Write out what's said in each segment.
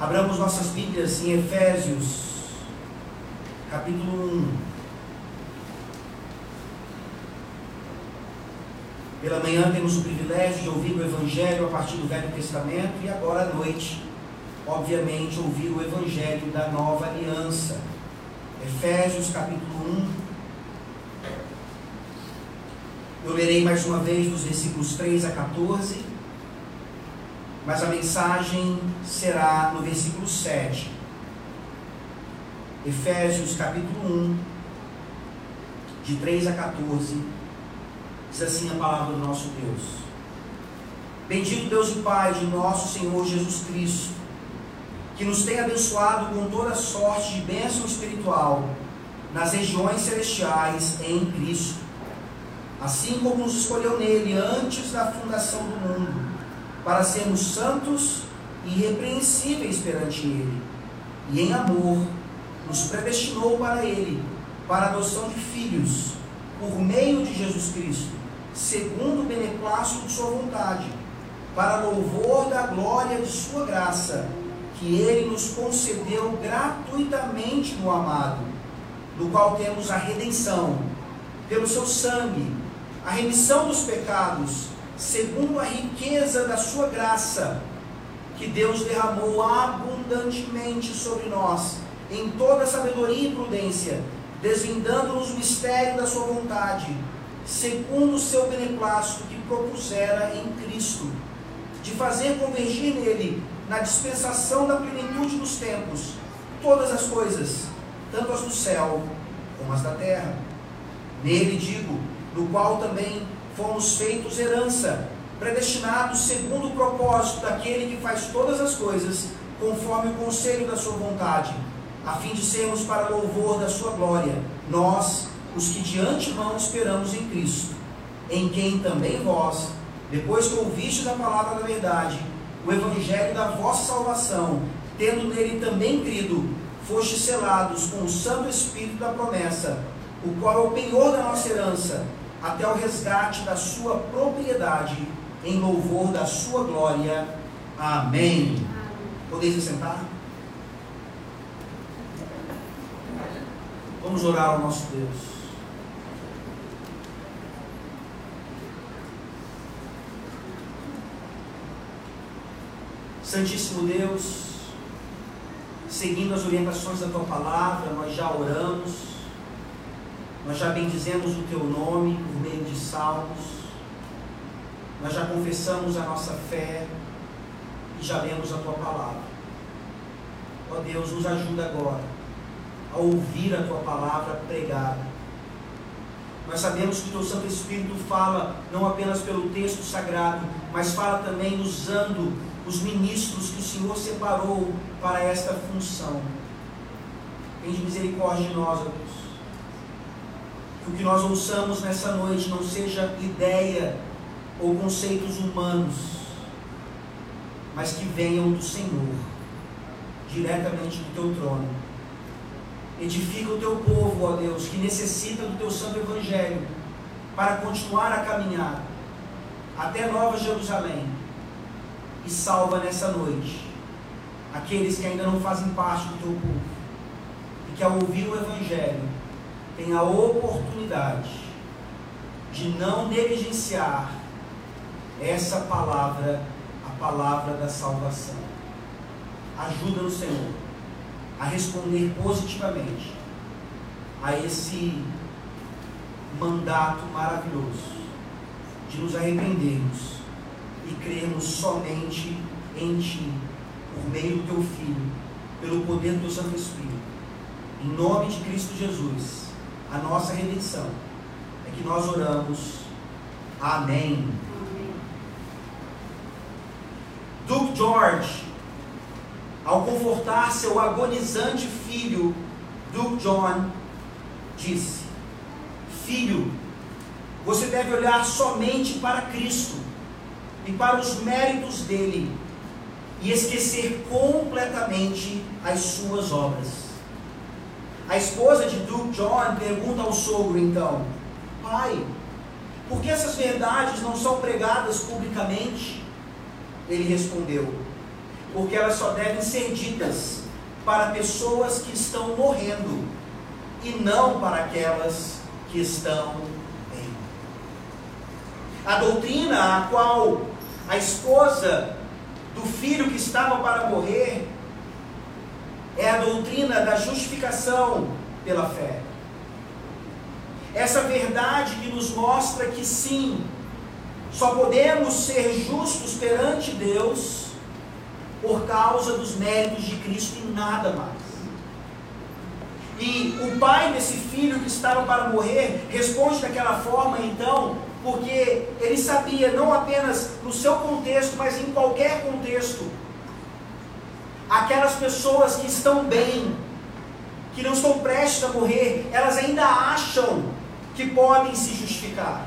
Abramos nossas Bíblias em Efésios, capítulo 1. Pela manhã temos o privilégio de ouvir o Evangelho a partir do Velho Testamento e agora à noite, obviamente, ouvir o Evangelho da Nova Aliança. Efésios capítulo 1. Eu lerei mais uma vez dos versículos 3 a 14 mas a mensagem será no versículo 7. Efésios capítulo 1, de 3 a 14, diz assim a palavra do nosso Deus. Bendito Deus e Pai de nosso Senhor Jesus Cristo, que nos tem abençoado com toda sorte de bênção espiritual nas regiões celestiais em Cristo, assim como nos escolheu nele antes da fundação do mundo para sermos santos e irrepreensíveis perante Ele. E em amor, nos predestinou para Ele, para a adoção de filhos, por meio de Jesus Cristo, segundo o beneplácito de Sua vontade, para louvor da glória de Sua graça, que Ele nos concedeu gratuitamente no amado, no qual temos a redenção, pelo Seu sangue, a remissão dos pecados segundo a riqueza da sua graça, que Deus derramou abundantemente sobre nós, em toda sabedoria e prudência, desvendando-nos o mistério da sua vontade, segundo o seu beneplácito que propusera em Cristo, de fazer convergir nele, na dispensação da plenitude dos tempos, todas as coisas, tanto as do céu como as da terra. Nele digo, no qual também fomos feitos herança, predestinados segundo o propósito daquele que faz todas as coisas, conforme o conselho da sua vontade, a fim de sermos para louvor da sua glória, nós, os que de antemão esperamos em Cristo, em quem também vós, depois que ouvistes a palavra da verdade, o evangelho da vossa salvação, tendo nele também crido, fostes selados com o Santo Espírito da promessa, o qual é o penhor da nossa herança, até o resgate da sua propriedade, em louvor da sua glória. Amém. Podeis se sentar? Vamos orar ao nosso Deus. Santíssimo Deus, seguindo as orientações da tua palavra, nós já oramos nós já bendizemos o teu nome por meio de salmos. Nós já confessamos a nossa fé e já lemos a tua palavra. Ó Deus, nos ajuda agora a ouvir a tua palavra pregada. Nós sabemos que o teu Santo Espírito fala não apenas pelo texto sagrado, mas fala também usando os ministros que o Senhor separou para esta função. Tem misericórdia de nós, ó Deus o que nós ouçamos nessa noite não seja ideia ou conceitos humanos, mas que venham do Senhor, diretamente do teu trono. Edifica o teu povo, ó Deus, que necessita do teu santo evangelho para continuar a caminhar até Nova Jerusalém. E salva nessa noite aqueles que ainda não fazem parte do teu povo e que ao ouvir o evangelho tem a oportunidade de não negligenciar essa palavra, a palavra da salvação. Ajuda no Senhor a responder positivamente a esse mandato maravilhoso de nos arrependermos e crermos somente em Ti, por meio do Teu Filho, pelo poder do Santo Espírito. Em nome de Cristo Jesus a nossa redenção. É que nós oramos. Amém. Amém. Duke George, ao confortar seu agonizante filho, Duke John, disse: Filho, você deve olhar somente para Cristo e para os méritos dele e esquecer completamente as suas obras. A esposa de Duke John pergunta ao sogro então: Pai, por que essas verdades não são pregadas publicamente? Ele respondeu: porque elas só devem ser ditas para pessoas que estão morrendo e não para aquelas que estão bem. A doutrina a qual a esposa do filho que estava para morrer é a doutrina da justificação pela fé. Essa verdade que nos mostra que sim, só podemos ser justos perante Deus por causa dos méritos de Cristo e nada mais. E o pai desse filho que estava para morrer responde daquela forma, então, porque ele sabia, não apenas no seu contexto, mas em qualquer contexto, aquelas pessoas que estão bem, que não estão prestes a morrer, elas ainda acham que podem se justificar.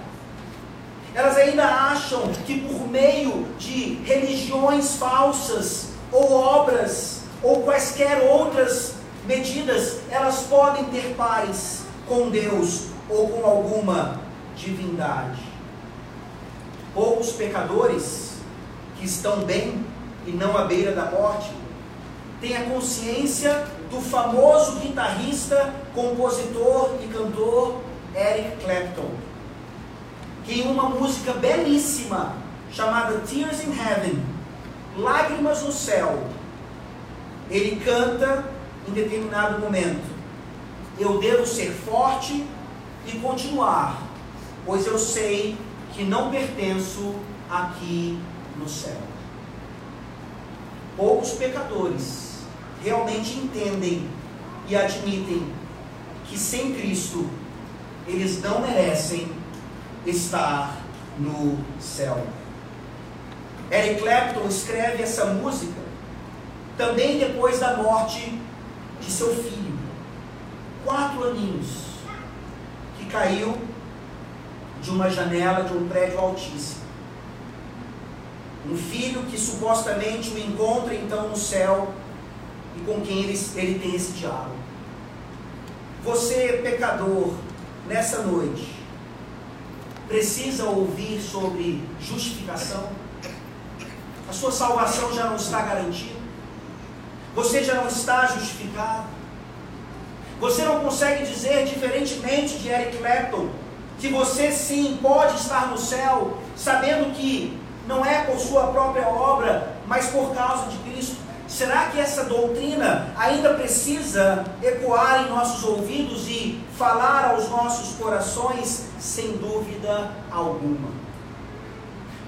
Elas ainda acham que por meio de religiões falsas, ou obras, ou quaisquer outras medidas, elas podem ter paz com Deus ou com alguma divindade. Poucos pecadores que estão bem e não à beira da morte têm a consciência do famoso guitarrista, compositor e cantor Eric Clapton, que em uma música belíssima chamada Tears in Heaven, Lágrimas no Céu, ele canta em determinado momento: Eu devo ser forte e continuar, pois eu sei que não pertenço aqui no céu. Poucos pecadores realmente entendem e admitem que sem Cristo eles não merecem estar no céu. Eric Clapton escreve essa música também depois da morte de seu filho, quatro aninhos, que caiu de uma janela de um prédio altíssimo. Um filho que supostamente o encontra então no céu e com quem ele, ele tem esse diálogo. Você, pecador, nessa noite, precisa ouvir sobre justificação? A sua salvação já não está garantida? Você já não está justificado? Você não consegue dizer, diferentemente de Eric Clapton, que você sim pode estar no céu, sabendo que não é por sua própria obra, mas por causa de? Será que essa doutrina ainda precisa ecoar em nossos ouvidos e falar aos nossos corações? Sem dúvida alguma.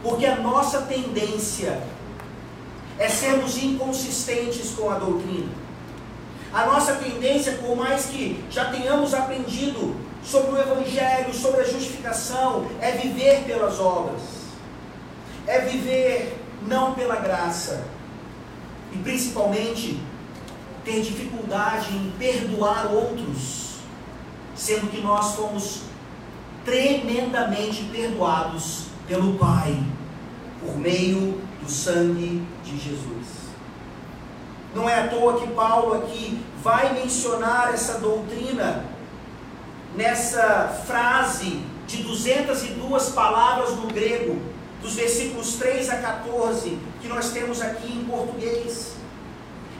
Porque a nossa tendência é sermos inconsistentes com a doutrina. A nossa tendência, por mais que já tenhamos aprendido sobre o Evangelho, sobre a justificação, é viver pelas obras, é viver não pela graça, e principalmente ter dificuldade em perdoar outros, sendo que nós fomos tremendamente perdoados pelo Pai, por meio do sangue de Jesus. Não é à toa que Paulo aqui vai mencionar essa doutrina nessa frase de 202 palavras no grego, dos versículos 3 a 14, que nós temos aqui em português.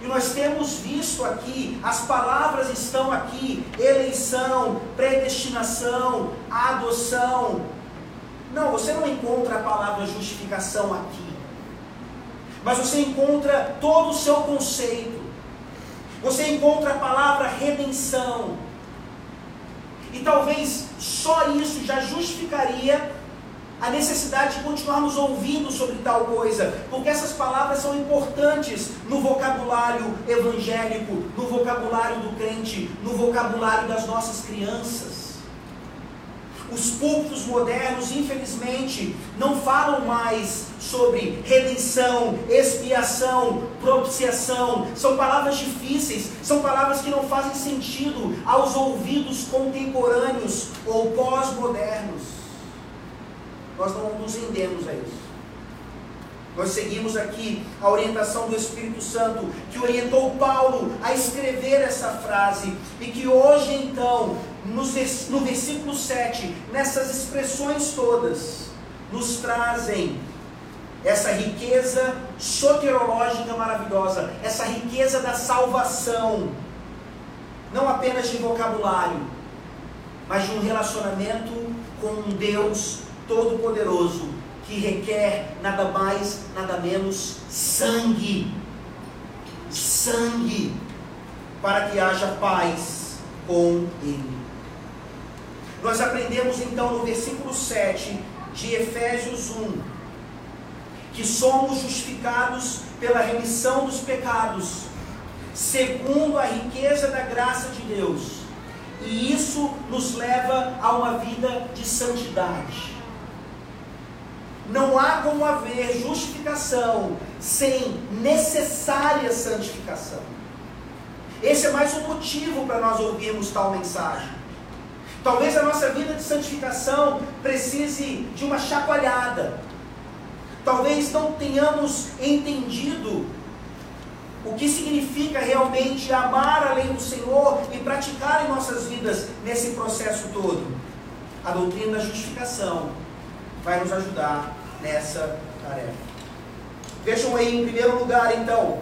E nós temos visto aqui, as palavras estão aqui: eleição, predestinação, adoção. Não, você não encontra a palavra justificação aqui mas você encontra todo o seu conceito. Você encontra a palavra redenção. E talvez só isso já justificaria a necessidade de continuarmos ouvindo sobre tal coisa, porque essas palavras são importantes no vocabulário evangélico, no vocabulário do crente, no vocabulário das nossas crianças. Os púlpitos modernos, infelizmente, não falam mais sobre redenção, expiação, propiciação. São palavras difíceis, são palavras que não fazem sentido aos ouvidos contemporâneos ou pós-modernos. Nós não nos rendemos a isso. Nós seguimos aqui a orientação do Espírito Santo, que orientou Paulo a escrever essa frase, e que hoje, então, no versículo 7, nessas expressões todas, nos trazem essa riqueza soterológica maravilhosa, essa riqueza da salvação, não apenas de vocabulário, mas de um relacionamento com um Deus todo-poderoso que requer nada mais, nada menos sangue. Sangue para que haja paz com ele. Nós aprendemos então no versículo 7 de Efésios 1 que somos justificados pela remissão dos pecados, segundo a riqueza da graça de Deus. E isso nos leva a uma vida de santidade. Não há como haver justificação sem necessária santificação. Esse é mais um motivo para nós ouvirmos tal mensagem. Talvez a nossa vida de santificação precise de uma chacoalhada, Talvez não tenhamos entendido o que significa realmente amar a lei do Senhor e praticar em nossas vidas nesse processo todo. A doutrina da justificação vai nos ajudar nessa tarefa. Vejam aí, em primeiro lugar, então,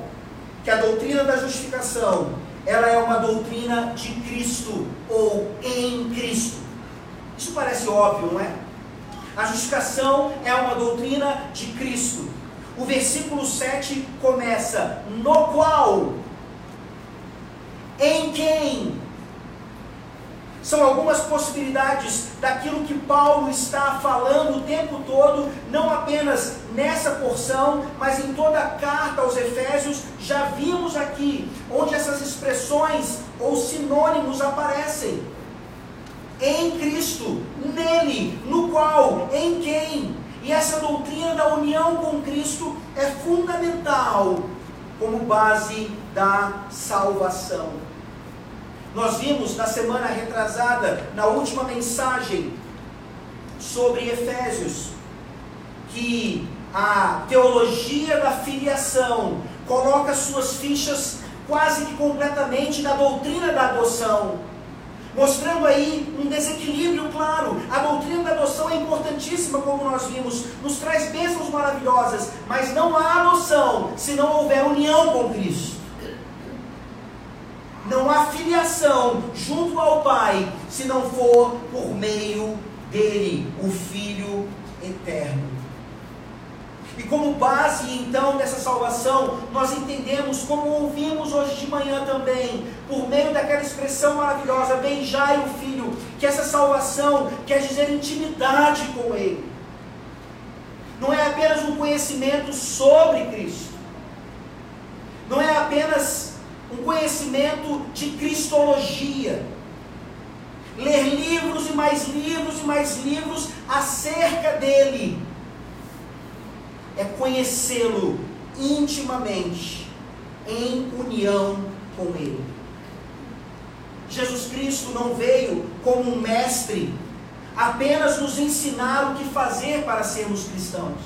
que a doutrina da justificação ela é uma doutrina de Cristo ou em Cristo. Isso parece óbvio, não é? A justificação é uma doutrina de Cristo. O versículo 7 começa: no qual, em quem. São algumas possibilidades daquilo que Paulo está falando o tempo todo, não apenas nessa porção, mas em toda a carta aos Efésios. Já vimos aqui onde essas expressões ou sinônimos aparecem em Cristo, nele, no qual, em quem. E essa doutrina da união com Cristo é fundamental como base da salvação. Nós vimos na semana retrasada, na última mensagem sobre Efésios, que a teologia da filiação coloca suas fichas quase que completamente na doutrina da adoção mostrando aí um desequilíbrio claro. A doutrina da adoção é importantíssima, como nós vimos, nos traz bênçãos maravilhosas, mas não há adoção se não houver união com Cristo. Não há filiação junto ao Pai se não for por meio dele, o Filho eterno. E como base então dessa salvação, nós entendemos, como ouvimos hoje de manhã também, por meio daquela expressão maravilhosa, beijai o Filho, que essa salvação quer dizer intimidade com Ele. Não é apenas um conhecimento sobre Cristo, não é apenas um conhecimento de cristologia. Ler livros e mais livros e mais livros acerca dele é conhecê-lo intimamente, em união com Ele. Jesus Cristo não veio como um mestre, apenas nos ensinar o que fazer para sermos cristãos.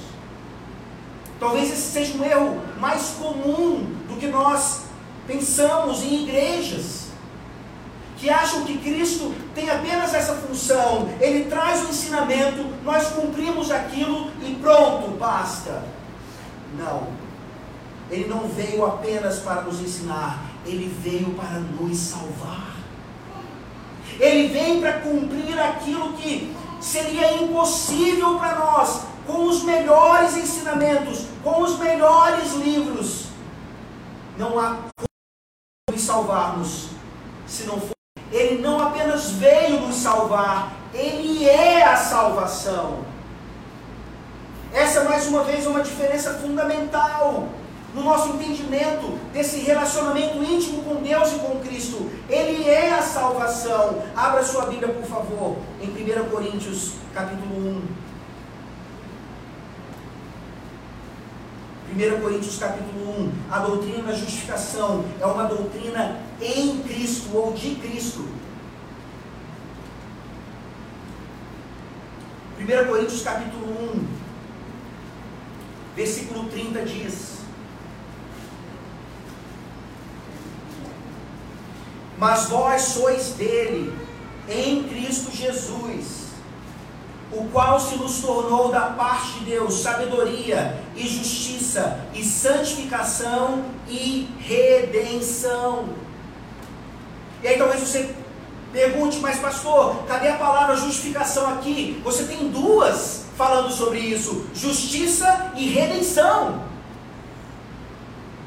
Talvez esse seja um erro mais comum do que nós pensamos em igrejas que acham que Cristo tem apenas essa função, ele traz o ensinamento, nós cumprimos aquilo e pronto, basta. Não. Ele não veio apenas para nos ensinar, ele veio para nos salvar. Ele vem para cumprir aquilo que seria impossível para nós, com os melhores ensinamentos, com os melhores livros. Não há como nos salvarmos se não for ele não apenas veio nos salvar, ele é a salvação. Essa, mais uma vez, é uma diferença fundamental no nosso entendimento desse relacionamento íntimo com Deus e com Cristo. Ele é a salvação. Abra sua Bíblia, por favor, em 1 Coríntios, capítulo 1. 1 Coríntios capítulo 1, a doutrina da justificação é uma doutrina em Cristo ou de Cristo. 1 Coríntios capítulo 1, versículo 30 diz: Mas vós sois dele, em Cristo Jesus, o qual se nos tornou da parte de Deus sabedoria e justiça e santificação e redenção. E aí talvez você pergunte, mas pastor, cadê a palavra justificação aqui? Você tem duas falando sobre isso: justiça e redenção.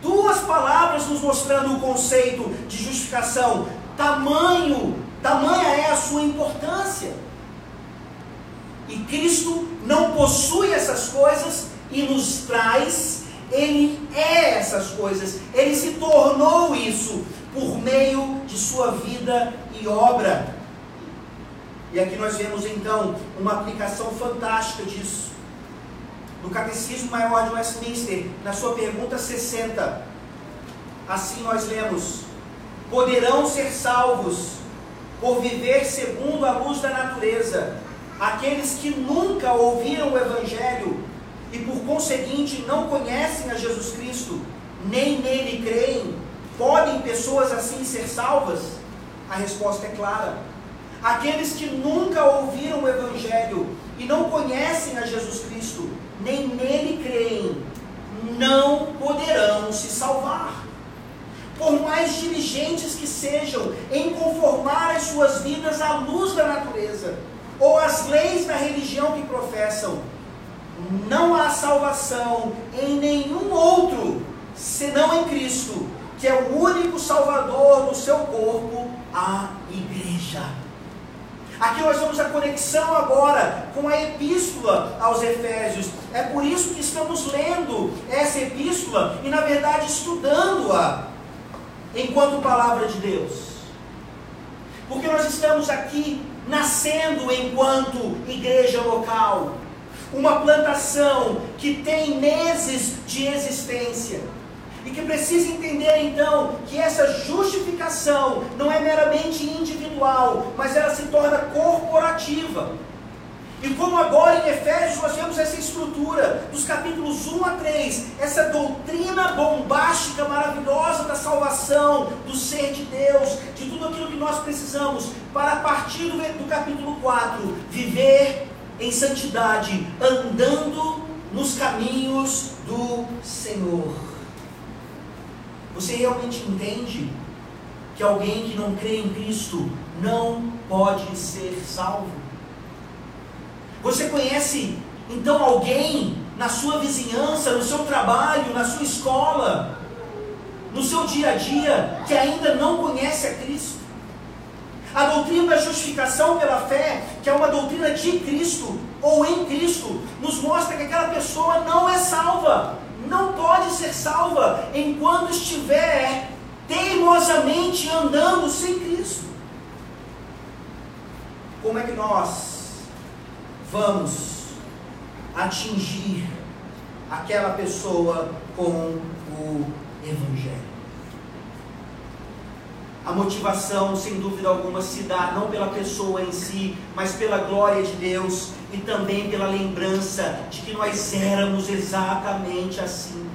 Duas palavras nos mostrando o conceito de justificação. Tamanho, tamanha é a sua importância. E Cristo não possui essas coisas e nos traz, Ele é essas coisas, Ele se tornou isso por meio de sua vida e obra. E aqui nós vemos então uma aplicação fantástica disso. No Catecismo Maior de Westminster, na sua pergunta 60, assim nós lemos: Poderão ser salvos por viver segundo a luz da natureza aqueles que nunca ouviram o Evangelho e por conseguinte não conhecem a Jesus Cristo, nem nele creem, podem pessoas assim ser salvas? A resposta é clara. Aqueles que nunca ouviram o Evangelho e não conhecem a Jesus Cristo, nem nele creem, não poderão se salvar. Por mais diligentes que sejam em conformar as suas vidas à luz da natureza, ou as leis da religião que professam, não há salvação em nenhum outro senão em Cristo, que é o único Salvador do seu corpo, a igreja. Aqui nós vemos a conexão agora com a epístola aos Efésios. É por isso que estamos lendo essa epístola e, na verdade, estudando-a enquanto palavra de Deus. Porque nós estamos aqui nascendo enquanto igreja local. Uma plantação que tem meses de existência. E que precisa entender então que essa justificação não é meramente individual, mas ela se torna corporativa. E como agora em Efésios nós vemos essa estrutura, dos capítulos 1 a 3, essa doutrina bombástica, maravilhosa da salvação, do ser de Deus, de tudo aquilo que nós precisamos, para a partir do, do capítulo 4, viver em santidade, andando nos caminhos do Senhor. Você realmente entende que alguém que não crê em Cristo não pode ser salvo? Você conhece então alguém na sua vizinhança, no seu trabalho, na sua escola, no seu dia a dia, que ainda não conhece a Cristo? A doutrina da justificação pela fé, que é uma doutrina de Cristo ou em Cristo, nos mostra que aquela pessoa não é salva, não pode ser salva enquanto estiver teimosamente andando sem Cristo. Como é que nós vamos atingir aquela pessoa com o Evangelho. A motivação, sem dúvida alguma, se dá não pela pessoa em si, mas pela glória de Deus e também pela lembrança de que nós éramos exatamente assim.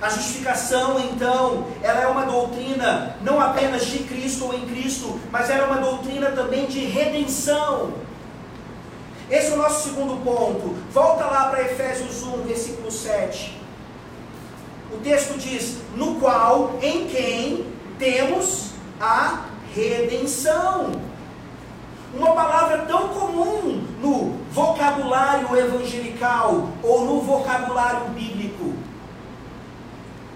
A justificação, então, ela é uma doutrina não apenas de Cristo ou em Cristo, mas ela é uma doutrina também de redenção. Esse é o nosso segundo ponto. Volta lá para Efésios 1, versículo 7. O texto diz: No qual, em quem temos a redenção. Uma palavra tão comum no vocabulário evangelical ou no vocabulário bíblico.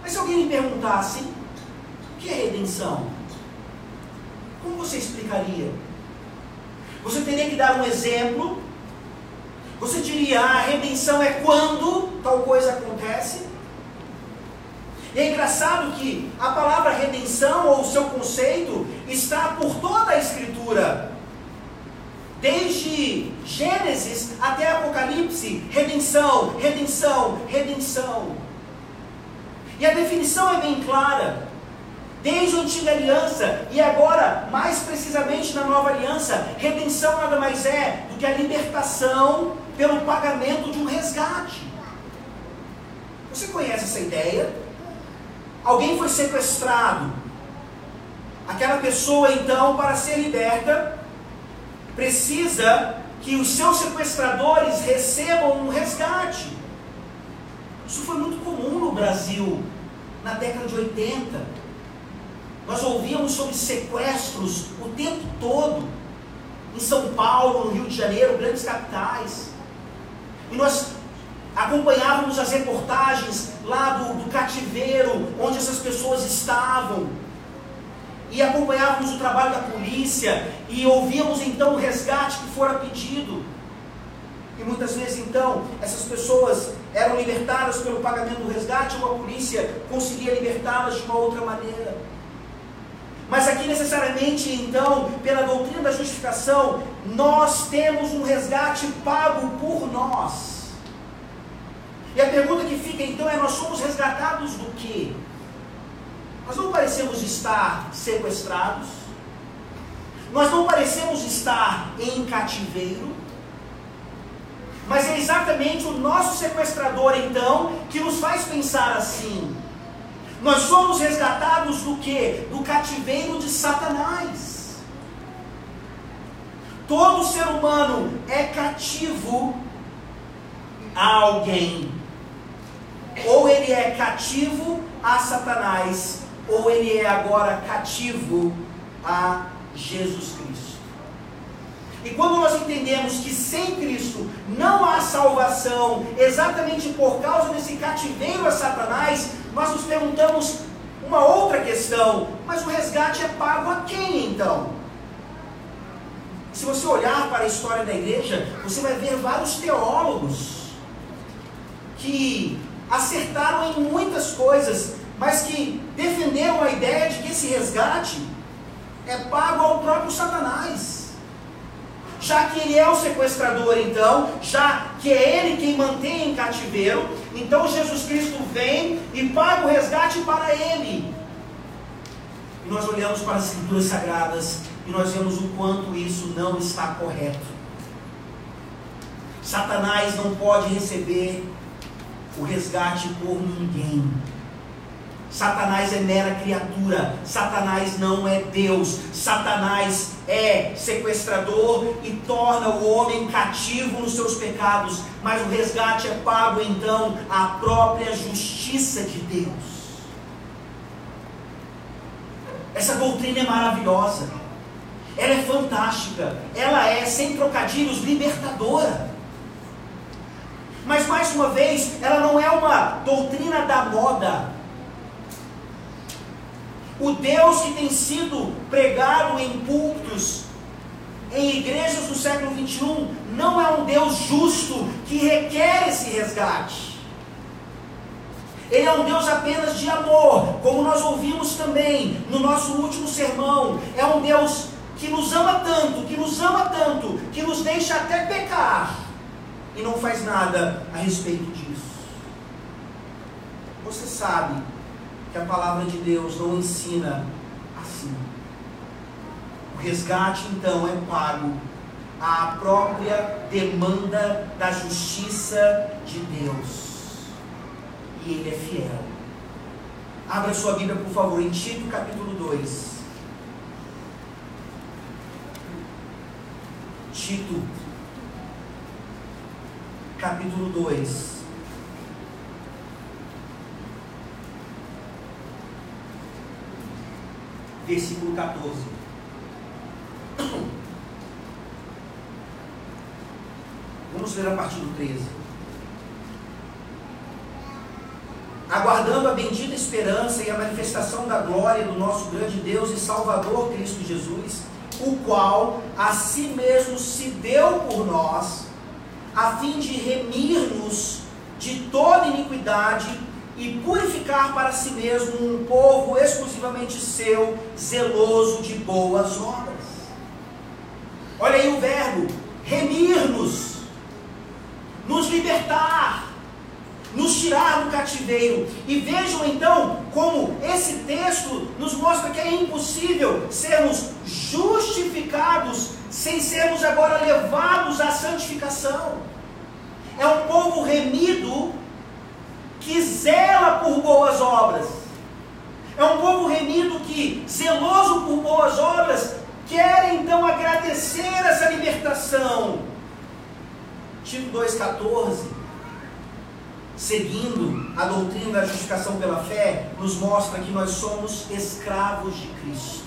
Mas se alguém me perguntasse, o que é redenção? Como você explicaria? Você teria que dar um exemplo você diria, ah, a redenção é quando tal coisa acontece? E é engraçado que a palavra redenção, ou o seu conceito, está por toda a Escritura. Desde Gênesis até Apocalipse, redenção, redenção, redenção. E a definição é bem clara. Desde a antiga aliança e agora, mais precisamente na nova aliança, redenção nada mais é do que a libertação pelo pagamento de um resgate. Você conhece essa ideia? Alguém foi sequestrado. Aquela pessoa, então, para ser liberta, precisa que os seus sequestradores recebam um resgate. Isso foi muito comum no Brasil na década de 80. Nós ouvíamos sobre sequestros o tempo todo. Em São Paulo, no Rio de Janeiro, grandes capitais. E nós acompanhávamos as reportagens lá do, do cativeiro, onde essas pessoas estavam. E acompanhávamos o trabalho da polícia e ouvíamos então o resgate que fora pedido. E muitas vezes então essas pessoas eram libertadas pelo pagamento do resgate ou a polícia conseguia libertá-las de uma outra maneira. Mas aqui necessariamente então, pela doutrina da justificação, nós temos um resgate pago por nós. E a pergunta que fica então é: nós somos resgatados do quê? Nós não parecemos estar sequestrados, nós não parecemos estar em cativeiro, mas é exatamente o nosso sequestrador então que nos faz pensar assim. Nós somos resgatados do que? Do cativeiro de Satanás. Todo ser humano é cativo a alguém. Ou ele é cativo a Satanás, ou ele é agora cativo a Jesus Cristo. E quando nós entendemos que sem Cristo não há salvação, exatamente por causa desse cativeiro a Satanás, nós nos perguntamos uma outra questão: mas o resgate é pago a quem então? Se você olhar para a história da igreja, você vai ver vários teólogos que acertaram em muitas coisas, mas que defenderam a ideia de que esse resgate é pago ao próprio Satanás. Já que ele é o sequestrador, então, já que é ele quem mantém em cativeiro, então Jesus Cristo vem e paga o resgate para ele. E nós olhamos para as Escrituras Sagradas e nós vemos o quanto isso não está correto. Satanás não pode receber o resgate por ninguém. Satanás é mera criatura, Satanás não é Deus, Satanás é sequestrador e torna o homem cativo nos seus pecados, mas o resgate é pago então à própria justiça de Deus. Essa doutrina é maravilhosa, ela é fantástica, ela é, sem trocadilhos, libertadora. Mas mais uma vez, ela não é uma doutrina da moda. O Deus que tem sido pregado em púlpitos, em igrejas do século 21, não é um Deus justo que requer esse resgate. Ele é um Deus apenas de amor, como nós ouvimos também no nosso último sermão. É um Deus que nos ama tanto, que nos ama tanto, que nos deixa até pecar e não faz nada a respeito disso. Você sabe que a palavra de Deus não ensina assim. O resgate, então, é pago à própria demanda da justiça de Deus. E Ele é fiel. Abra sua Bíblia, por favor, em Tito capítulo 2. Tito capítulo 2. Versículo 14. Vamos ler a partir do 13. Aguardando a bendita esperança e a manifestação da glória do nosso grande Deus e Salvador Cristo Jesus, o qual a si mesmo se deu por nós a fim de remir-nos de toda iniquidade e purificar para si mesmo um povo exclusivamente seu, zeloso de boas obras. Olha aí o verbo, remir-nos, nos libertar, nos tirar do cativeiro. E vejam então como esse texto nos mostra que é impossível sermos justificados sem sermos agora levados à santificação. É um povo remido que zela por boas obras. É um povo remido que, zeloso por boas obras, quer então agradecer essa libertação Tito 2,14, seguindo a doutrina da justificação pela fé, nos mostra que nós somos escravos de Cristo.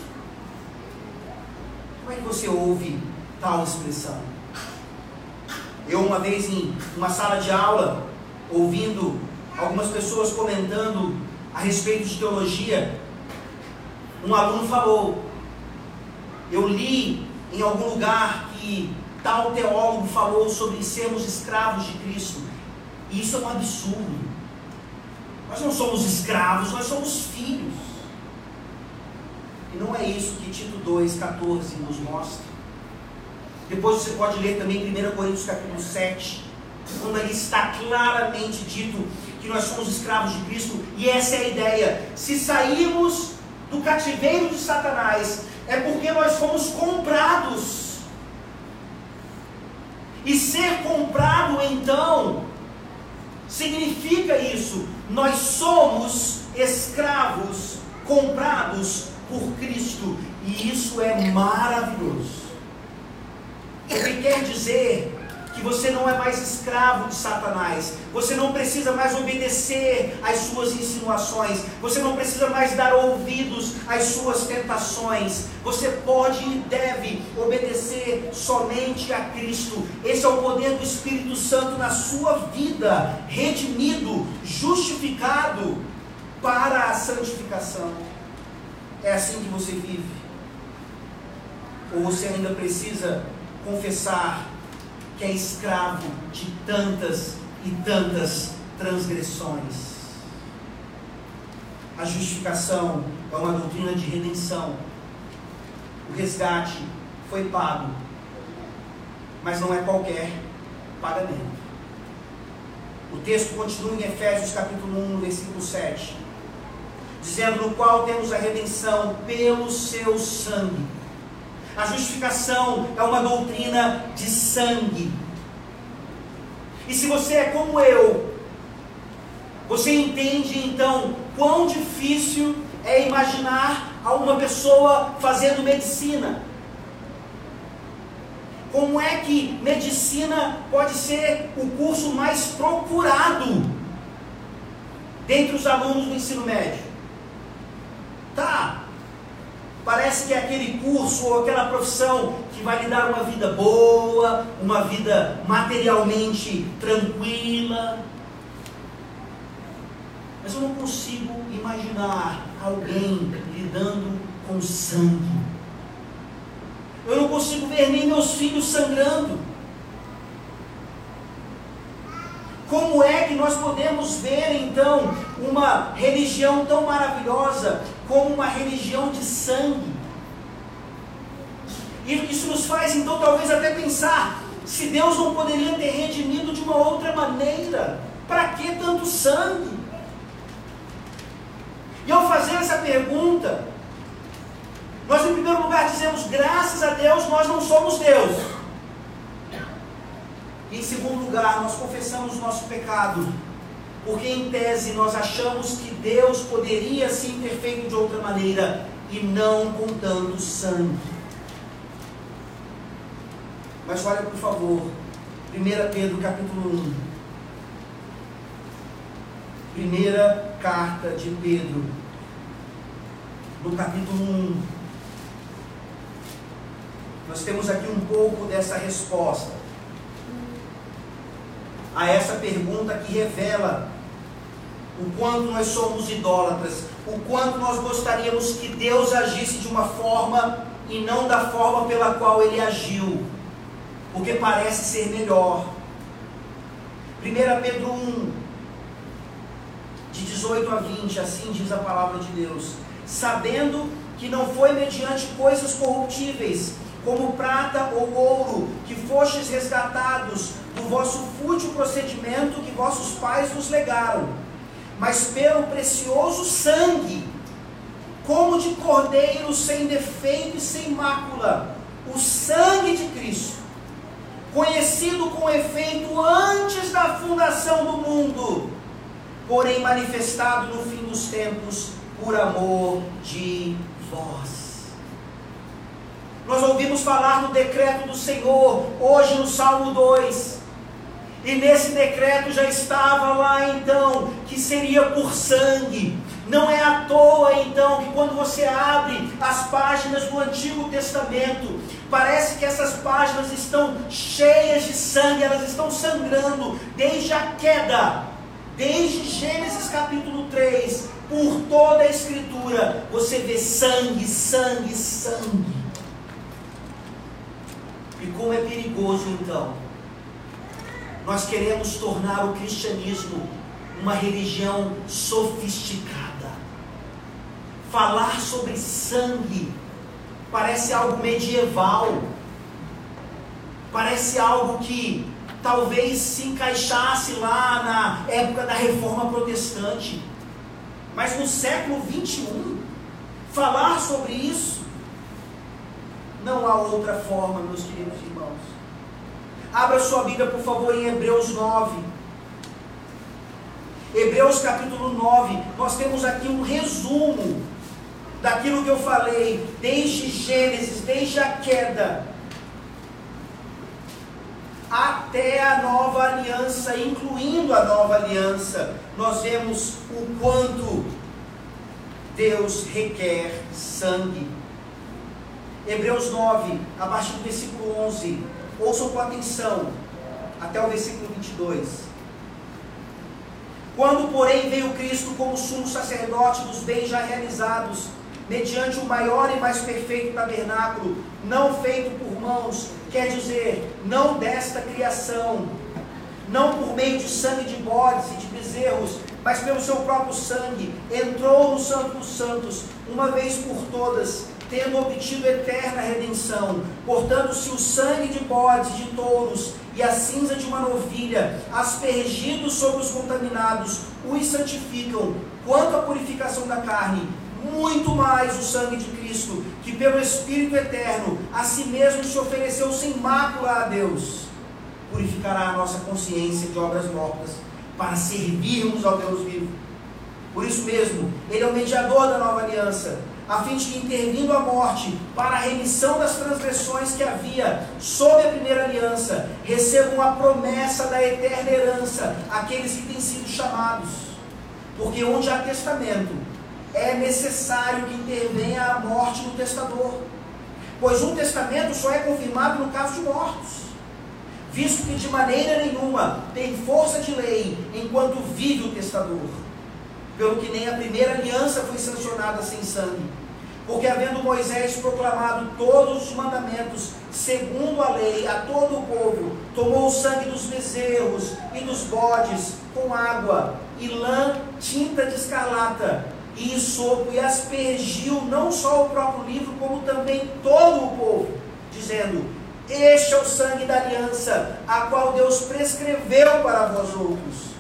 Como é que você ouve tal expressão? Eu, uma vez em uma sala de aula, ouvindo algumas pessoas comentando a respeito de teologia, um aluno falou: Eu li em algum lugar que tal teólogo falou sobre sermos escravos de Cristo. E isso é um absurdo. Nós não somos escravos, nós somos filhos. E não é isso que Tito 2,14 nos mostra. Depois você pode ler também 1 Coríntios capítulo 7, quando ali está claramente dito que nós somos escravos de Cristo, e essa é a ideia. Se sairmos do cativeiro de Satanás, é porque nós fomos comprados e ser comprado, então, significa isso. Nós somos escravos comprados por Cristo. E isso é maravilhoso. O que quer dizer que você não é mais escravo de Satanás, você não precisa mais obedecer às suas insinuações, você não precisa mais dar ouvidos às suas tentações, você pode e deve obedecer somente a Cristo. Esse é o poder do Espírito Santo na sua vida, redimido, justificado para a santificação. É assim que você vive? Ou você ainda precisa confessar que é escravo de tantas e tantas transgressões. A justificação é uma doutrina de redenção. O resgate foi pago, mas não é qualquer pagamento. O texto continua em Efésios capítulo 1, versículo 7, dizendo no qual temos a redenção pelo seu sangue a justificação é uma doutrina de sangue. E se você é como eu, você entende então quão difícil é imaginar uma pessoa fazendo medicina. Como é que medicina pode ser o curso mais procurado dentre os alunos do ensino médio? Tá, Parece que é aquele curso ou aquela profissão que vai lhe dar uma vida boa, uma vida materialmente tranquila. Mas eu não consigo imaginar alguém lidando com sangue. Eu não consigo ver nem meus filhos sangrando. Como é que nós podemos ver então uma religião tão maravilhosa como uma religião de sangue. E isso nos faz então talvez até pensar se Deus não poderia ter redimido de uma outra maneira. Para que tanto sangue? E ao fazer essa pergunta, nós em primeiro lugar dizemos, graças a Deus nós não somos Deus. E em segundo lugar, nós confessamos nosso pecado porque em tese nós achamos que Deus poderia sim ter feito de outra maneira e não com tanto sangue. Mas olha por favor, 1 Pedro capítulo 1. Primeira carta de Pedro, no capítulo 1. Nós temos aqui um pouco dessa resposta a essa pergunta que revela o quanto nós somos idólatras, o quanto nós gostaríamos que Deus agisse de uma forma e não da forma pela qual ele agiu, porque parece ser melhor. 1 Pedro 1, de 18 a 20, assim diz a palavra de Deus: sabendo que não foi mediante coisas corruptíveis, como prata ou ouro, que fostes resgatados do vosso fútil procedimento que vossos pais vos legaram mas pelo precioso sangue, como de cordeiro sem defeito e sem mácula, o sangue de Cristo, conhecido com efeito antes da fundação do mundo, porém manifestado no fim dos tempos por amor de vós. Nós ouvimos falar no decreto do Senhor, hoje no Salmo 2, E nesse decreto já estava lá então que seria por sangue. Não é à toa então que quando você abre as páginas do Antigo Testamento, parece que essas páginas estão cheias de sangue, elas estão sangrando desde a queda, desde Gênesis capítulo 3, por toda a Escritura, você vê sangue, sangue, sangue. E como é perigoso então nós queremos tornar o cristianismo uma religião sofisticada. Falar sobre sangue parece algo medieval, parece algo que talvez se encaixasse lá na época da reforma protestante. Mas no século 21, falar sobre isso, não há outra forma, meus queridos irmãos Abra sua Bíblia, por favor, em Hebreus 9. Hebreus capítulo 9. Nós temos aqui um resumo daquilo que eu falei, desde Gênesis, desde a queda, até a nova aliança, incluindo a nova aliança, nós vemos o quanto Deus requer sangue. Hebreus 9, a partir do versículo 11. Ouçam com atenção, até o versículo 22. Quando, porém, veio Cristo como sumo sacerdote dos bens já realizados, mediante o maior e mais perfeito tabernáculo, não feito por mãos, quer dizer, não desta criação, não por meio de sangue de bodes e de bezerros, mas pelo seu próprio sangue, entrou no Santo dos Santos, uma vez por todas, tendo obtido eterna redenção. Portanto, se o sangue de bodes, de touros e a cinza de uma novilha, aspergidos sobre os contaminados, os santificam, quanto à purificação da carne, muito mais o sangue de Cristo, que pelo Espírito eterno a si mesmo se ofereceu sem mácula a Deus, purificará a nossa consciência de obras mortas, para servirmos ao Deus vivo. Por isso mesmo, Ele é o mediador da nova aliança a fim de que, intervindo a morte para a remissão das transgressões que havia sob a primeira aliança, recebam a promessa da eterna herança aqueles que têm sido chamados. Porque onde há testamento, é necessário que intervenha a morte do testador. Pois um testamento só é confirmado no caso de mortos, visto que de maneira nenhuma tem força de lei enquanto vive o testador pelo que nem a primeira aliança foi sancionada sem sangue. Porque havendo Moisés proclamado todos os mandamentos, segundo a lei, a todo o povo, tomou o sangue dos bezerros e dos bodes com água e lã, tinta de escarlata e sopo, e aspergiu não só o próprio livro, como também todo o povo, dizendo: Este é o sangue da aliança, a qual Deus prescreveu para vós outros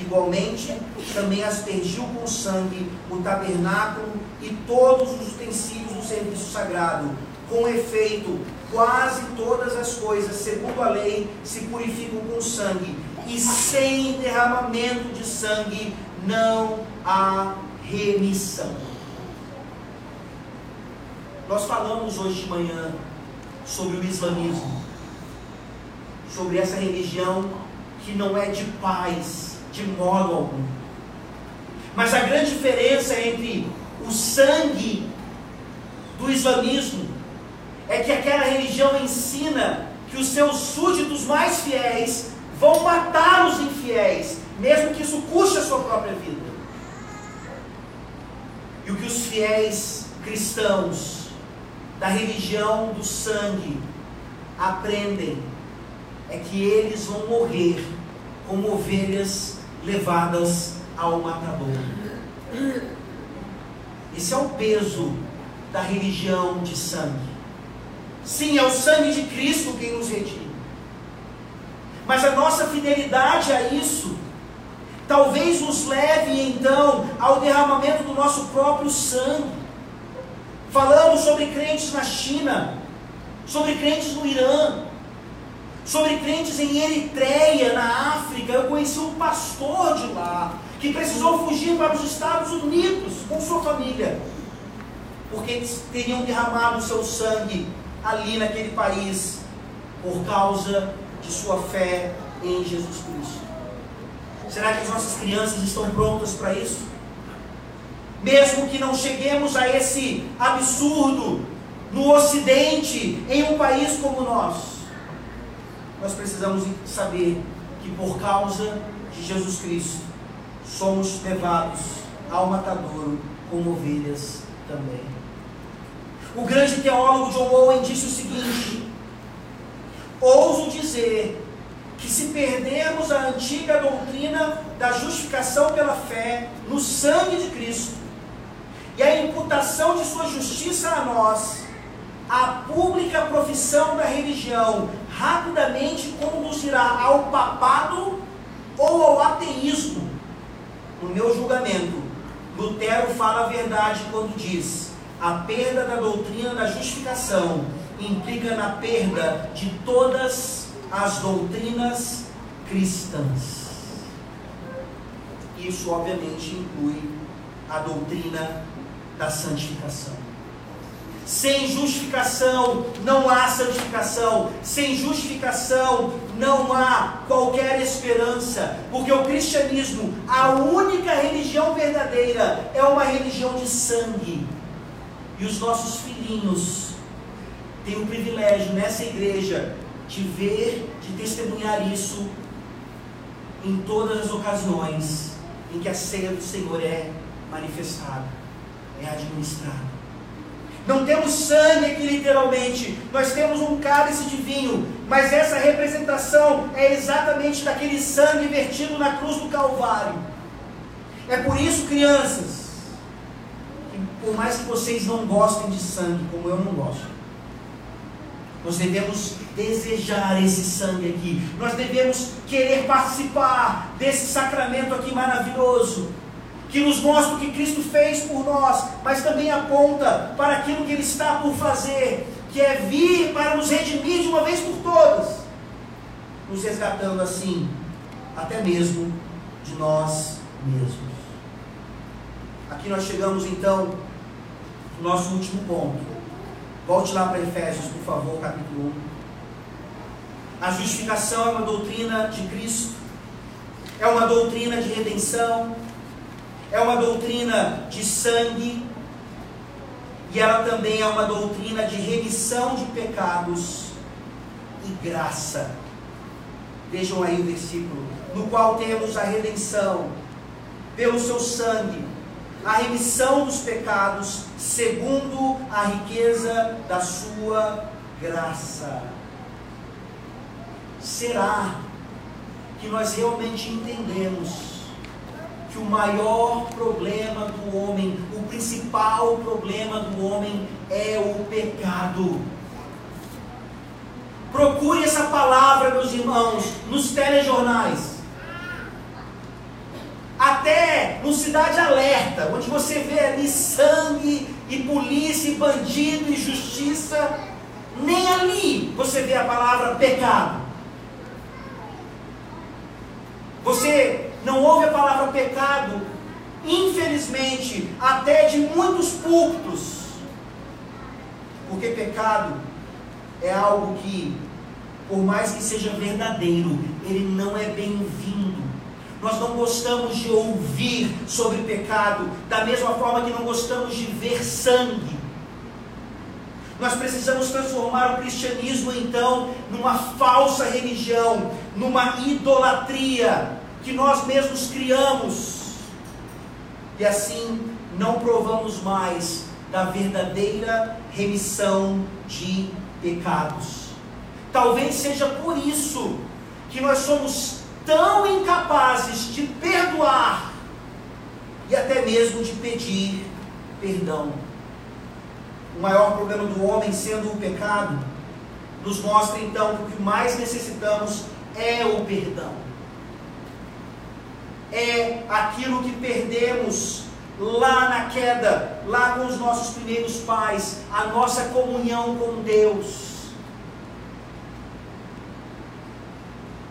Igualmente, também aspergiu com sangue o tabernáculo e todos os utensílios do serviço sagrado. Com efeito, quase todas as coisas, segundo a lei, se purificam com sangue, e sem derramamento de sangue não há remissão. Nós falamos hoje de manhã sobre o islamismo, sobre essa religião que não é de paz, de modo algum. Mas a grande diferença entre o sangue do islamismo é que aquela religião ensina que os seus súditos mais fiéis vão matar os infiéis, mesmo que isso custe a sua própria vida. E o que os fiéis cristãos da religião do sangue aprendem é que eles vão morrer como ovelhas levadas ao matador. Esse é o peso da religião de sangue. Sim, é o sangue de Cristo quem nos redime. Mas a nossa fidelidade a isso talvez nos leve então ao derramamento do nosso próprio sangue. Falamos sobre crentes na China, sobre crentes no Irã, sobre crentes em Eritreia, na África. Eu conheci um pastor de lá que precisou fugir para os Estados Unidos com sua família, porque eles teriam derramado seu sangue ali naquele país por causa de sua fé em Jesus Cristo. Será que as nossas crianças estão prontas para isso? Mesmo que não cheguemos a esse absurdo no Ocidente, em um país como o nosso, nós precisamos saber que por causa de Jesus Cristo, somos levados ao matadouro como ovelhas também. O grande teólogo John Owen disse o seguinte: ouso dizer que se perdermos a antiga doutrina da justificação pela fé no sangue de Cristo e a imputação de sua justiça a nós, a pública profissão da religião rapidamente conduzirá ao papado ou ao ateísmo. No meu julgamento, Lutero fala a verdade quando diz: a perda da doutrina da justificação implica na perda de todas as doutrinas cristãs. Isso, obviamente, inclui a doutrina da santificação. Sem justificação não há santificação. Sem justificação não há qualquer esperança. Porque o cristianismo, a única religião verdadeira, é uma religião de sangue. E os nossos filhinhos têm o privilégio nessa igreja de ver, de testemunhar isso em todas as ocasiões em que a ceia do Senhor é manifestada, é administrada. Não temos sangue aqui literalmente, nós temos um cálice de vinho, mas essa representação é exatamente daquele sangue vertido na cruz do Calvário. É por isso, crianças, que por mais que vocês não gostem de sangue, como eu não gosto, nós devemos desejar esse sangue aqui, nós devemos querer participar desse sacramento aqui maravilhoso que nos mostra o que Cristo fez por nós, mas também aponta para aquilo que Ele está por fazer, que é vir para nos redimir de uma vez por todas, nos resgatando assim, até mesmo de nós mesmos. Aqui nós chegamos então no nosso último ponto. Volte lá para Efésios, por favor, capítulo 1. A justificação é uma doutrina de Cristo, é uma doutrina de redenção, é uma doutrina de sangue e ela também é uma doutrina de remissão de pecados e graça. Vejam aí o versículo, no qual temos a redenção pelo seu sangue, a remissão dos pecados, segundo a riqueza da sua graça. Será que nós realmente entendemos que o maior problema do homem, o principal problema do homem é o pecado. Procure essa palavra, meus irmãos, nos telejornais. Até no Cidade Alerta, onde você vê ali sangue e polícia e bandido e justiça, nem ali você vê a palavra pecado. Você não ouve a palavra pecado, infelizmente, até de muitos púlpitos. Porque pecado é algo que, por mais que seja verdadeiro, ele não é bem-vindo. Nós não gostamos de ouvir sobre pecado, da mesma forma que não gostamos de ver sangue. Nós precisamos transformar o cristianismo então numa falsa religião, numa idolatria, que nós mesmos criamos, e assim não provamos mais da verdadeira remissão de pecados. Talvez seja por isso que nós somos tão incapazes de perdoar e até mesmo de pedir perdão. O maior problema do homem sendo o pecado, nos mostra então que o que mais necessitamos é o perdão é aquilo que perdemos lá na queda, lá com os nossos primeiros pais, a nossa comunhão com Deus.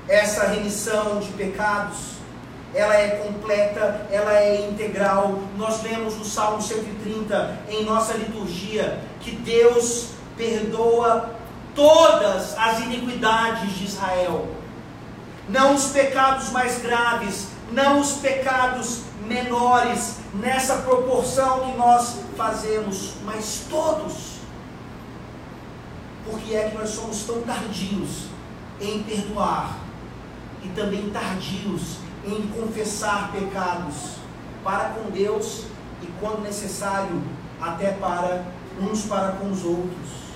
Essa remissão de pecados, ela é completa, ela é integral. Nós lemos no Salmo 130, em nossa liturgia, que Deus perdoa todas as iniquidades de Israel não os pecados mais graves, não os pecados menores, nessa proporção que nós fazemos, mas todos. Por que é que nós somos tão tardios em perdoar e também tardios em confessar pecados para com Deus e, quando necessário, até para uns para com os outros?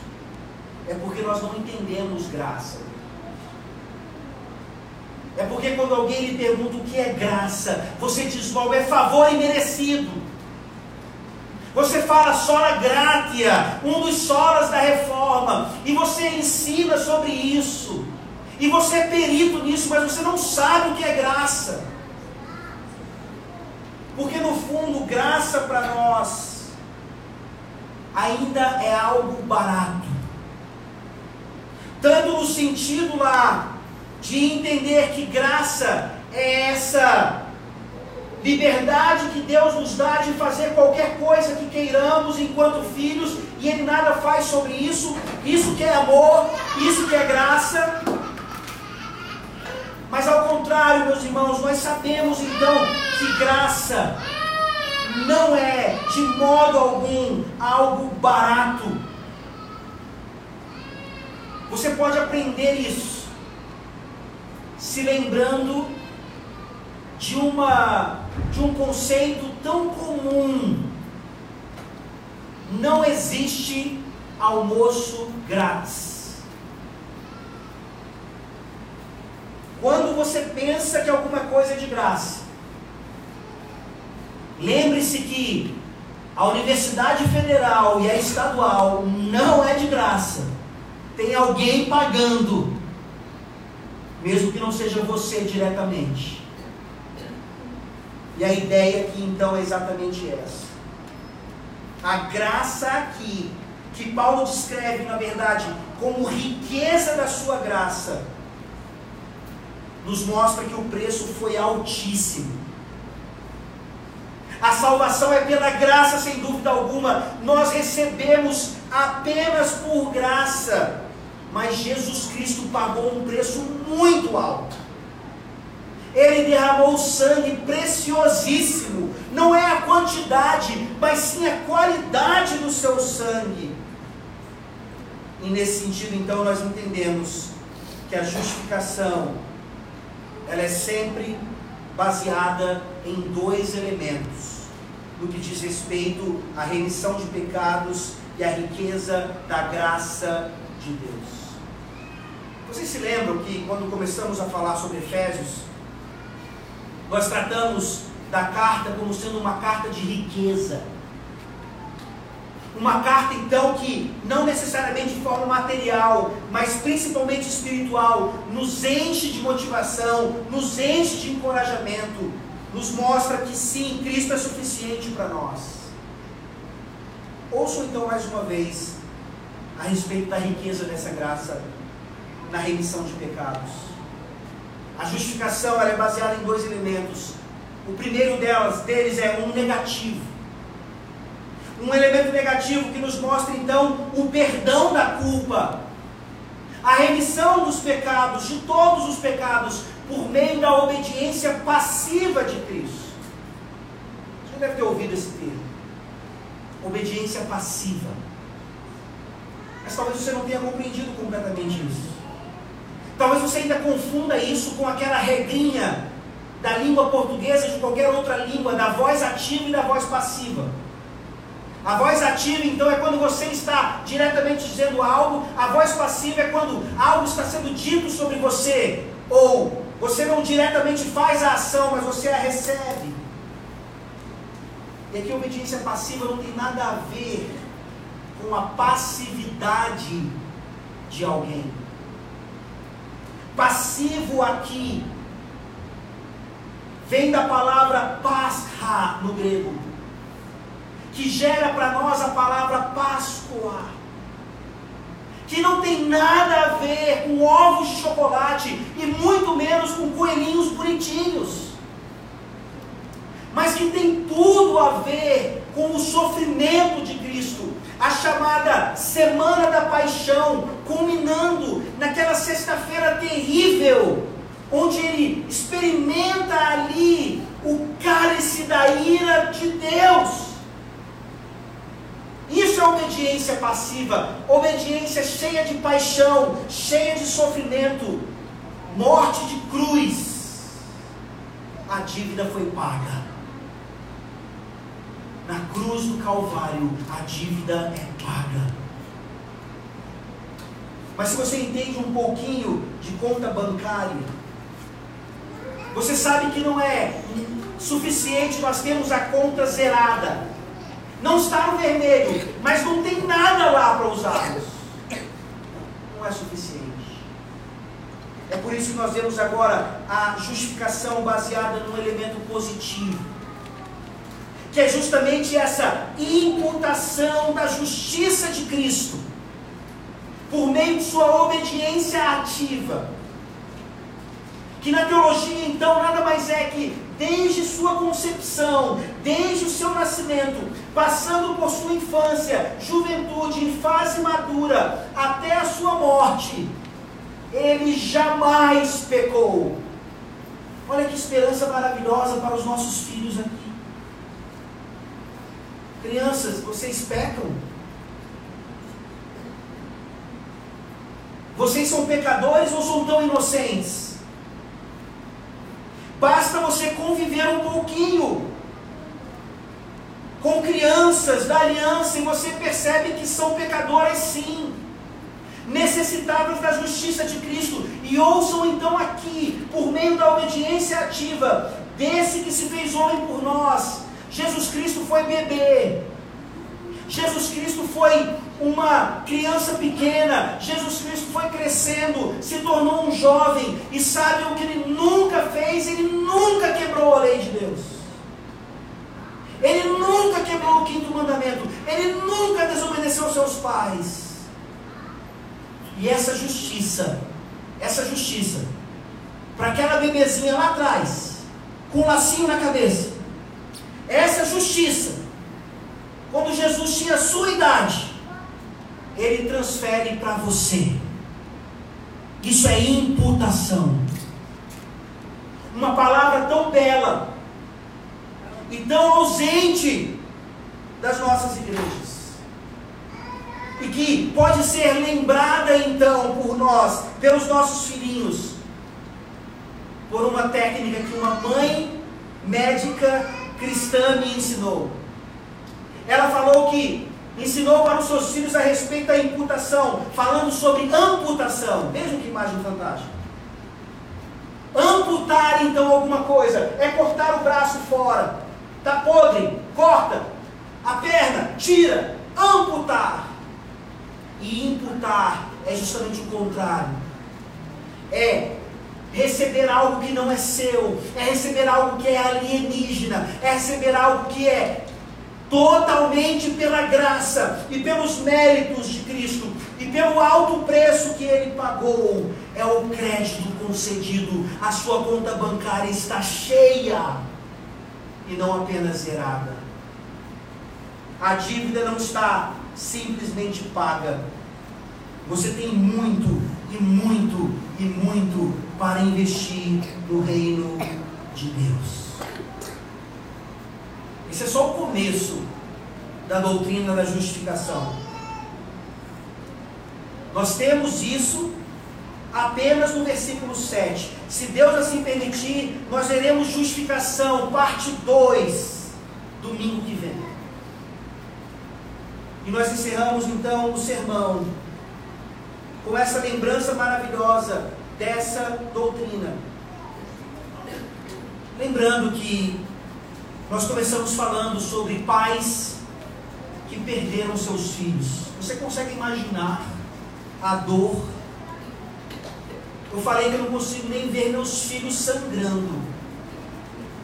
É porque nós não entendemos graça. É porque quando alguém lhe pergunta o que é graça, você diz logo, é favor imerecido. Você fala sola gratia, um dos solas da reforma, e você ensina sobre isso. E você é perito nisso, mas você não sabe o que é graça. Porque no fundo, graça para nós ainda é algo barato. Tanto no sentido lá de entender que graça é essa liberdade que Deus nos dá de fazer qualquer coisa que queiramos enquanto filhos e Ele nada faz sobre isso. Isso que é amor, isso que é graça. Mas ao contrário, meus irmãos, nós sabemos então que graça não é de modo algum algo barato. Você pode aprender isso se lembrando de, uma, de um conceito tão comum. Não existe almoço grátis. Quando você pensa que alguma coisa é de graça, lembre-se que a Universidade Federal e a Estadual não é de graça. Tem alguém pagando não seja você diretamente. E a ideia aqui então é exatamente essa. A graça aqui, que Paulo descreve, na verdade, como riqueza da sua graça, nos mostra que o preço foi altíssimo. A salvação é pela graça, sem dúvida alguma. Nós recebemos apenas por graça mas Jesus Cristo pagou um preço muito alto. Ele derramou sangue preciosíssimo. Não é a quantidade, mas sim a qualidade do seu sangue. E nesse sentido, então, nós entendemos que a justificação ela é sempre baseada em dois elementos, no que diz respeito à remissão de pecados e à riqueza da graça de Deus. Vocês se lembram que quando começamos a falar sobre Efésios, nós tratamos da carta como sendo uma carta de riqueza. Uma carta então que não necessariamente de forma material, mas principalmente espiritual, nos enche de motivação, nos enche de encorajamento, nos mostra que sim, Cristo é suficiente para nós. Ouçam então mais uma vez a respeito da riqueza dessa graça na remissão de pecados. A justificação é baseada em dois elementos. O primeiro delas, deles é um negativo. Um elemento negativo que nos mostra então o perdão da culpa, a remissão dos pecados, de todos os pecados, por meio da obediência passiva de Cristo. Você deve ter ouvido esse termo. Obediência passiva. Mas talvez você não tenha compreendido completamente isso. Talvez você ainda confunda isso com aquela regrinha da língua portuguesa de qualquer outra língua, da voz ativa e da voz passiva. A voz ativa, então, é quando você está diretamente dizendo algo, a voz passiva é quando algo está sendo dito sobre você, ou você não diretamente faz a ação, mas você a recebe. E aqui a obediência passiva não tem nada a ver com a passividade de alguém. Passivo aqui. Vem da palavra pascha no grego, que gera para nós a palavra Páscoa, que não tem nada a ver com ovos de chocolate e muito menos com coelhinhos bonitinhos, mas que tem tudo a ver com o sofrimento de Cristo, a chamada Semana da Paixão, culminando naquela sexta-feira terrível, onde ele experimenta ali o cálice da ira de Deus. Isso é obediência passiva, obediência cheia de paixão, cheia de sofrimento, morte de cruz. A dívida foi paga. Na cruz do Calvário, a dívida é paga. Mas se você entende um pouquinho de conta bancária, você sabe que não é suficiente nós termos a conta zerada. Não está no vermelho, mas não tem nada lá para usarmos. Não é suficiente. É por isso que nós vemos agora a justificação baseada num elemento positivo. Que é justamente essa imputação da justiça de Cristo, por meio de sua obediência ativa que na teologia, então, nada mais é que, desde sua concepção, desde o seu nascimento, passando por sua infância, juventude e fase madura, até a sua morte, ele jamais pecou. Olha que esperança maravilhosa para os nossos filhos aqui. Crianças, vocês pecam? Vocês são pecadores ou são tão inocentes? Basta você conviver um pouquinho com crianças da aliança e você percebe que são pecadoras sim, necessitadas da justiça de Cristo. E ouçam então aqui, por meio da obediência ativa, desse que se fez homem por nós. Jesus Cristo foi bebê. Jesus Cristo foi uma criança pequena, Jesus Cristo foi crescendo, se tornou um jovem, e sabe o que ele nunca fez? Ele nunca quebrou a lei de Deus. Ele nunca quebrou o quinto mandamento, ele nunca desobedeceu aos seus pais. E essa justiça, essa justiça, para aquela bebezinha lá atrás, com um lacinho na cabeça, essa justiça, quando Jesus tinha a sua idade, ele transfere para você. Isso é imputação. Uma palavra tão bela e tão ausente das nossas igrejas. E que pode ser lembrada então por nós, pelos nossos filhinhos, por uma técnica que uma mãe médica cristã me ensinou. Ela falou que ensinou para os seus filhos a respeito da imputação, falando sobre amputação. Vejam que imagem fantástica. Amputar então alguma coisa é cortar o braço fora. Está podre, corta. A perna, tira. Amputar. E imputar é justamente o contrário. É receber algo que não é seu, é receber algo que é alienígena, é receber algo que é totalmente pela graça e pelos méritos de Cristo e pelo alto preço que ele pagou. É o crédito concedido, a sua conta bancária está cheia e não apenas zerada. A dívida não está simplesmente paga. Você tem muito e muito e muito para investir no reino de Deus. Isso é só o começo da doutrina da justificação. Nós temos isso apenas no versículo 7. Se Deus assim permitir, nós veremos justificação, parte 2, domingo que vem. E nós encerramos então o sermão com essa lembrança maravilhosa dessa doutrina. Lembrando que nós começamos falando sobre pais que perderam seus filhos. Você consegue imaginar a dor? Eu falei que eu não consigo nem ver meus filhos sangrando,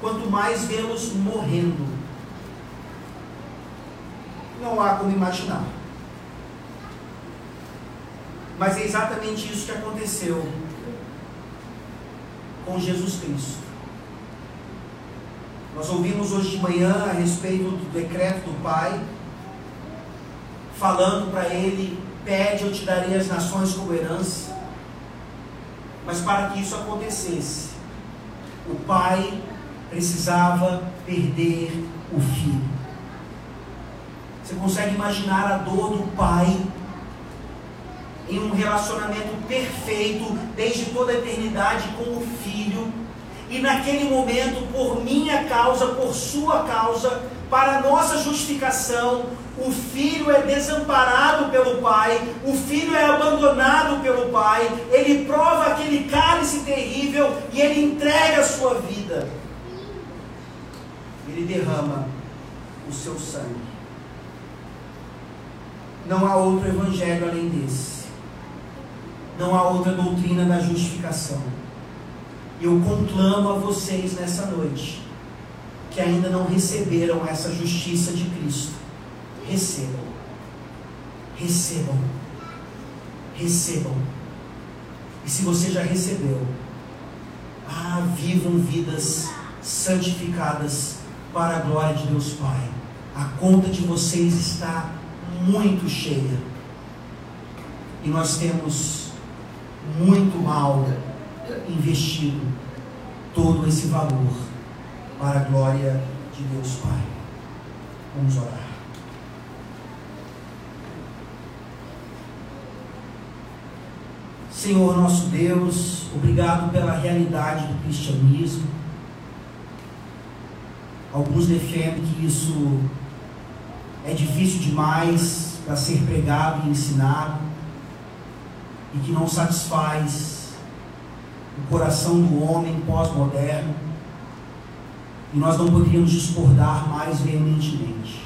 quanto mais vê-los morrendo. Não há como imaginar. Mas é exatamente isso que aconteceu com Jesus Cristo. Nós ouvimos hoje de manhã a respeito do decreto do Pai, falando para ele: pede, eu te darei as nações como herança. Mas para que isso acontecesse, o pai precisava perder o filho. Você consegue imaginar a dor do pai em um relacionamento perfeito desde toda a eternidade com o filho, e naquele momento, por minha causa, por sua causa, para nossa justificação, o filho é desamparado pelo pai, o filho é abandonado pelo pai, ele prova aquele cálice terrível e ele entrega a sua vida. Ele derrama o seu sangue. Não há outro evangelho além desse. Não há outra doutrina da justificação. Eu conclamo a vocês nessa noite que ainda não receberam essa justiça de Cristo recebam. Recebam. Recebam. E se você já recebeu, ah, vivam vidas santificadas para a glória de Deus Pai. A conta de vocês está muito cheia. E nós temos muito mal investido todo esse valor para a glória de Deus Pai. Vamos orar. Senhor nosso Deus, obrigado pela realidade do cristianismo. Alguns defendem que isso é difícil demais para ser pregado e ensinado e que não satisfaz o coração do homem pós-moderno. E nós não poderíamos discordar mais veementemente.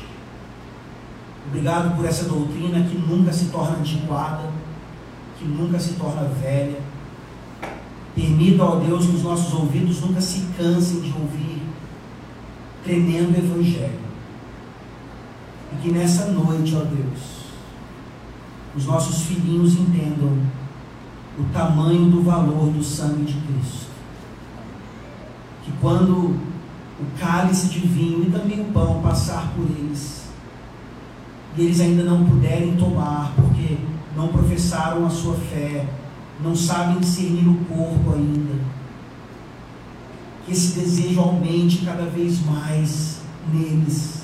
Obrigado por essa doutrina que nunca se torna antiquada que nunca se torna velha. Permita, ó Deus, que os nossos ouvidos nunca se cansem de ouvir tremendo Evangelho. E que nessa noite, ó Deus, os nossos filhinhos entendam o tamanho do valor do sangue de Cristo. Que quando o cálice de vinho e também o pão passar por eles, e eles ainda não puderem tomar, porque não professaram a sua fé, não sabem discernir o corpo ainda. Que esse desejo aumente cada vez mais neles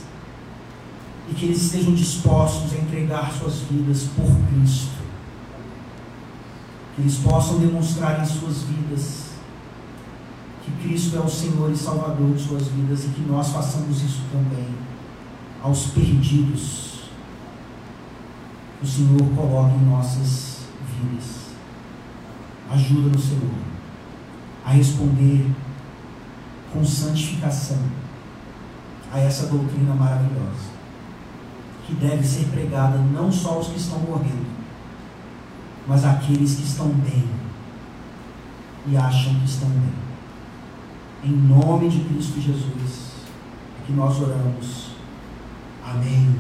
e que eles estejam dispostos a entregar suas vidas por Cristo. Que eles possam demonstrar em suas vidas que Cristo é o Senhor e Salvador de suas vidas e que nós façamos isso também aos perdidos o Senhor coloca em nossas vidas. Ajuda no Senhor a responder com santificação a essa doutrina maravilhosa, que deve ser pregada não só aos que estão morrendo, mas àqueles que estão bem e acham que estão bem. Em nome de Cristo Jesus, é que nós oramos. Amém.